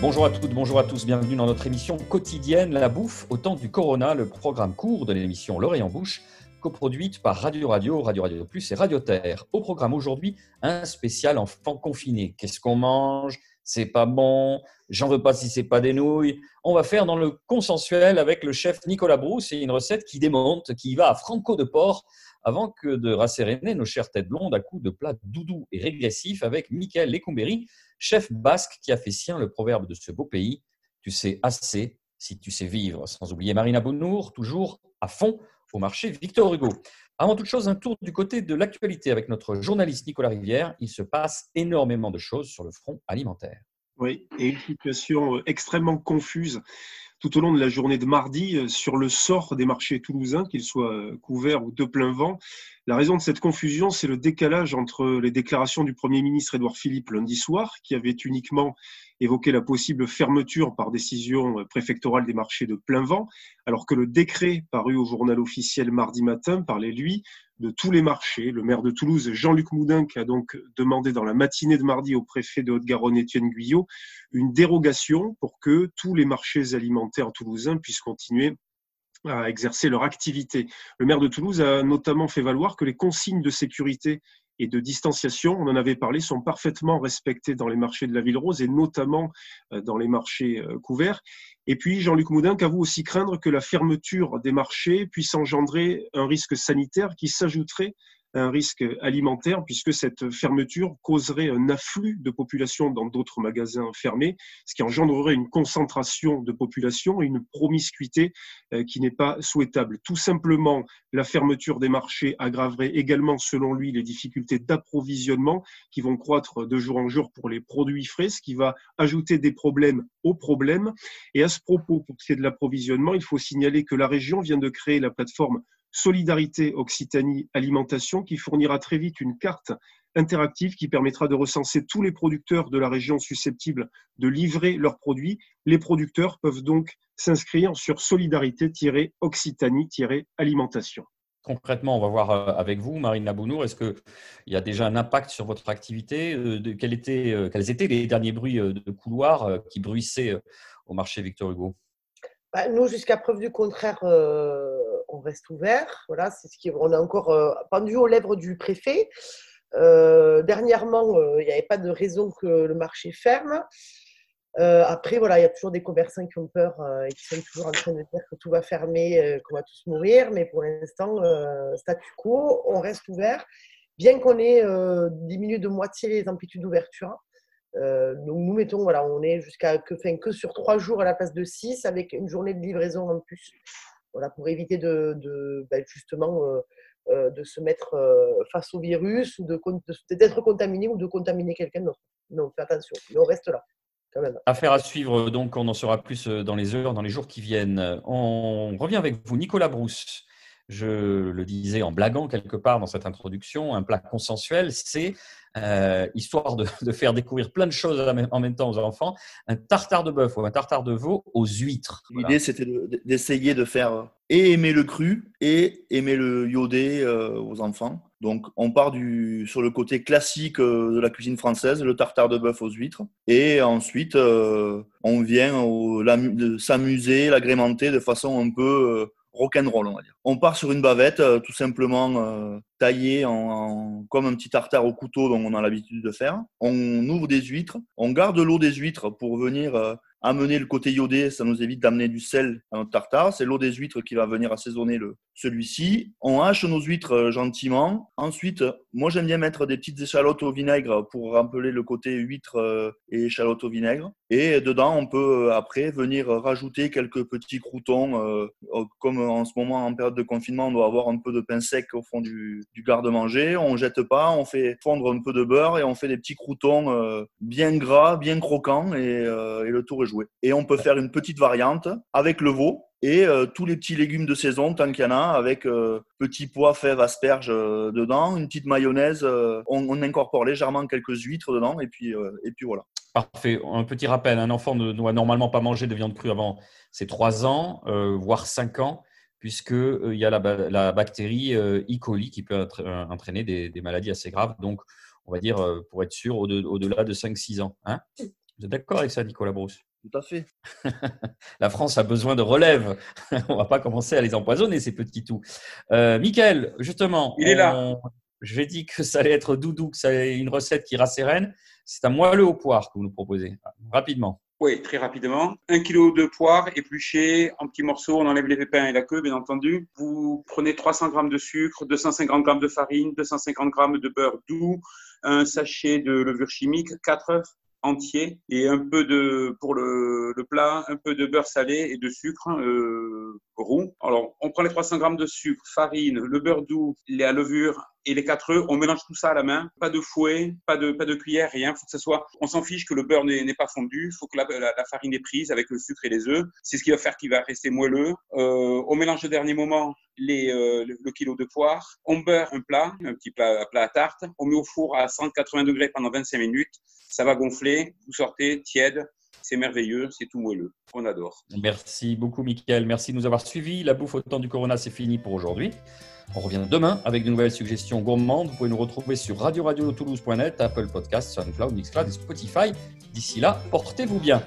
Bonjour à toutes, bonjour à tous, bienvenue dans notre émission quotidienne La Bouffe au temps du Corona, le programme court de l'émission L'oreille en bouche, coproduite par Radio Radio, Radio Radio Plus et Radio Terre. Au programme aujourd'hui, un spécial enfant confiné. Qu'est-ce qu'on mange? C'est pas bon, j'en veux pas si c'est pas des nouilles. On va faire dans le consensuel avec le chef Nicolas Brousse et une recette qui démonte, qui va à Franco de Port avant que de rasséréner nos chères têtes blondes à coups de plats doudous et régressifs avec Michael Lecumberi, chef basque qui a fait sien le proverbe de ce beau pays Tu sais assez si tu sais vivre. Sans oublier Marina Bounour, toujours à fond au marché Victor Hugo. Avant toute chose, un tour du côté de l'actualité avec notre journaliste Nicolas Rivière. Il se passe énormément de choses sur le front alimentaire. Oui, et une situation euh, extrêmement confuse tout au long de la journée de mardi euh, sur le sort des marchés toulousains, qu'ils soient euh, couverts ou de plein vent. La raison de cette confusion, c'est le décalage entre les déclarations du Premier ministre Édouard Philippe lundi soir, qui avait uniquement évoqué la possible fermeture par décision préfectorale des marchés de plein vent, alors que le décret paru au journal officiel mardi matin parlait, lui, de tous les marchés. Le maire de Toulouse, Jean-Luc Moudin, qui a donc demandé dans la matinée de mardi au préfet de Haute-Garonne, Étienne Guyot, une dérogation pour que tous les marchés alimentaires toulousains puissent continuer à exercer leur activité. Le maire de Toulouse a notamment fait valoir que les consignes de sécurité et de distanciation, on en avait parlé, sont parfaitement respectées dans les marchés de la Ville Rose et notamment euh, dans les marchés euh, couverts. Et puis, Jean-Luc Moudin, qu'avoue aussi craindre que la fermeture des marchés puisse engendrer un risque sanitaire qui s'ajouterait un risque alimentaire puisque cette fermeture causerait un afflux de population dans d'autres magasins fermés, ce qui engendrerait une concentration de population et une promiscuité euh, qui n'est pas souhaitable. Tout simplement, la fermeture des marchés aggraverait également, selon lui, les difficultés d'approvisionnement qui vont croître de jour en jour pour les produits frais, ce qui va ajouter des problèmes aux problèmes. Et à ce propos, pour ce qui est de l'approvisionnement, il faut signaler que la région vient de créer la plateforme Solidarité Occitanie Alimentation qui fournira très vite une carte interactive qui permettra de recenser tous les producteurs de la région susceptibles de livrer leurs produits. Les producteurs peuvent donc s'inscrire sur solidarité-occitanie-alimentation. Concrètement, on va voir euh, avec vous, Marine Labounour, est-ce qu'il y a déjà un impact sur votre activité euh, quels, étaient, euh, quels étaient les derniers bruits de couloir qui bruissaient au marché Victor Hugo? Bah, Nous, jusqu'à preuve du contraire, on reste ouvert. Voilà, c'est ce qui, on a encore euh, pendu aux lèvres du préfet. Euh, dernièrement, euh, il n'y avait pas de raison que le marché ferme. après, voilà, il y a toujours des commerçants qui ont peur et qui sont toujours en train de dire que tout va fermer, qu'on va tous mourir. Mais pour l'instant, statu quo, on reste ouvert, bien qu'on ait diminué de moitié les amplitudes d'ouverture. donc nous mettons, voilà, on est jusqu'à que, que sur trois jours à la place de six, avec une journée de livraison en plus voilà, pour éviter de, ben, justement euh, euh, de se mettre euh, face au virus ou d'être contaminé ou de contaminer quelqu'un d'autre. Non, fais attention, mais on reste là. Affaire à suivre, donc on en saura plus dans les heures, dans les jours qui viennent. On revient avec vous, Nicolas Brousse. Je le disais en blaguant quelque part dans cette introduction, un plat consensuel, c'est euh, histoire de, faire découvrir plein de choses en même temps aux enfants, un tartare de bœuf ou un tartare de veau aux huîtres. L'idée, c'était d'essayer de, faire euh, et aimer le cru et aimer le iodé euh, aux enfants. Donc, on part du, sur le côté classique de la cuisine française, le tartare de bœuf aux huîtres. Et ensuite, on vient s'amuser, l'agrémenter de façon un peu rock'n'roll, on va dire. On part sur une bavette, euh, tout simplement euh, taillée en, comme un petit tartare au couteau, dont on a l'habitude de faire. On ouvre des huîtres, on garde l'eau des huîtres pour venir euh, amener le côté iodé, ça nous évite d'amener du sel à notre tartare. C'est l'eau des huîtres qui va venir assaisonner le, celui-ci. On hache nos huîtres euh, gentiment. Ensuite, moi j'aime bien mettre des petites échalotes au vinaigre pour rappeler le côté huître euh, et échalotes au vinaigre. Et dedans, on peut euh, après venir rajouter quelques petits croutons. Comme en ce moment, en période de confinement, on doit avoir un peu de pain sec au fond du, garde-manger. On jette pas, on fait fondre un peu de beurre et on fait des petits croutons bien gras, bien croquants et, et le tour est joué. Et on peut faire une petite variante avec le veau et euh, tous les petits légumes de saison tant qu'il y en a avec euh, petits pois, fèves, asperges euh, dedans, une petite mayonnaise, on, incorpore légèrement quelques huîtres dedans et puis, et puis voilà. Parfait. Un petit rappel, un enfant ne doit normalement pas manger de viande crue avant ses 3 ans, voire 5 ans, puisqu'il y a la, bactérie E. coli qui peut entraîner des, maladies assez graves. Donc, on va dire, pour être sûr, au-delà de 5-6 ans. Hein? Vous êtes d'accord avec ça, Nicolas Brousse? Tout à fait. La France a besoin de relève. On va pas commencer à les empoisonner, ces petits tout. Euh, Michael, justement. Il est là. J'ai dit que ça allait être doudou, que ça allait une recette qui rassérène. C'est un moelleux au poire que vous nous proposez. Rapidement. Oui, très rapidement. Un kilo de poire épluchée en petits morceaux. On enlève les pépins et la queue, bien entendu. Vous prenez 300 grammes de sucre, 250 grammes de farine, 250 grammes de beurre doux, un sachet de levure chimique, 4 œufs, entier et un peu de pour le, le, plat, un peu de beurre salé et de sucre euh, roux. Alors, on prend les 300 grammes de sucre, farine, le beurre doux, la levure et les quatre œufs. On mélange tout ça à la main. Pas de fouet, pas de pas de cuillère, rien. Faut que ça soit. On s'en fiche que le beurre n'est pas fondu. Faut que la, la, farine est prise avec le sucre et les œufs. C'est ce qui va faire qu'il va rester moelleux. Euh, on mélange au dernier moment les, euh, le, kilo de poire. On beurre un plat, un petit plat, plat à tarte. On met au four à 180 degrés pendant 25 minutes ça va gonfler, vous sortez tiède, c'est merveilleux, c'est tout moelleux. On adore. Merci beaucoup, Mickaël. Merci de nous avoir suivis. La bouffe au temps du Corona, c'est fini pour aujourd'hui. On revient demain avec de nouvelles suggestions gourmandes. Vous pouvez nous retrouver sur radio radio toulouse.net, Apple Podcasts, SoundCloud, Mixcloud et Spotify. D'ici là, portez-vous bien.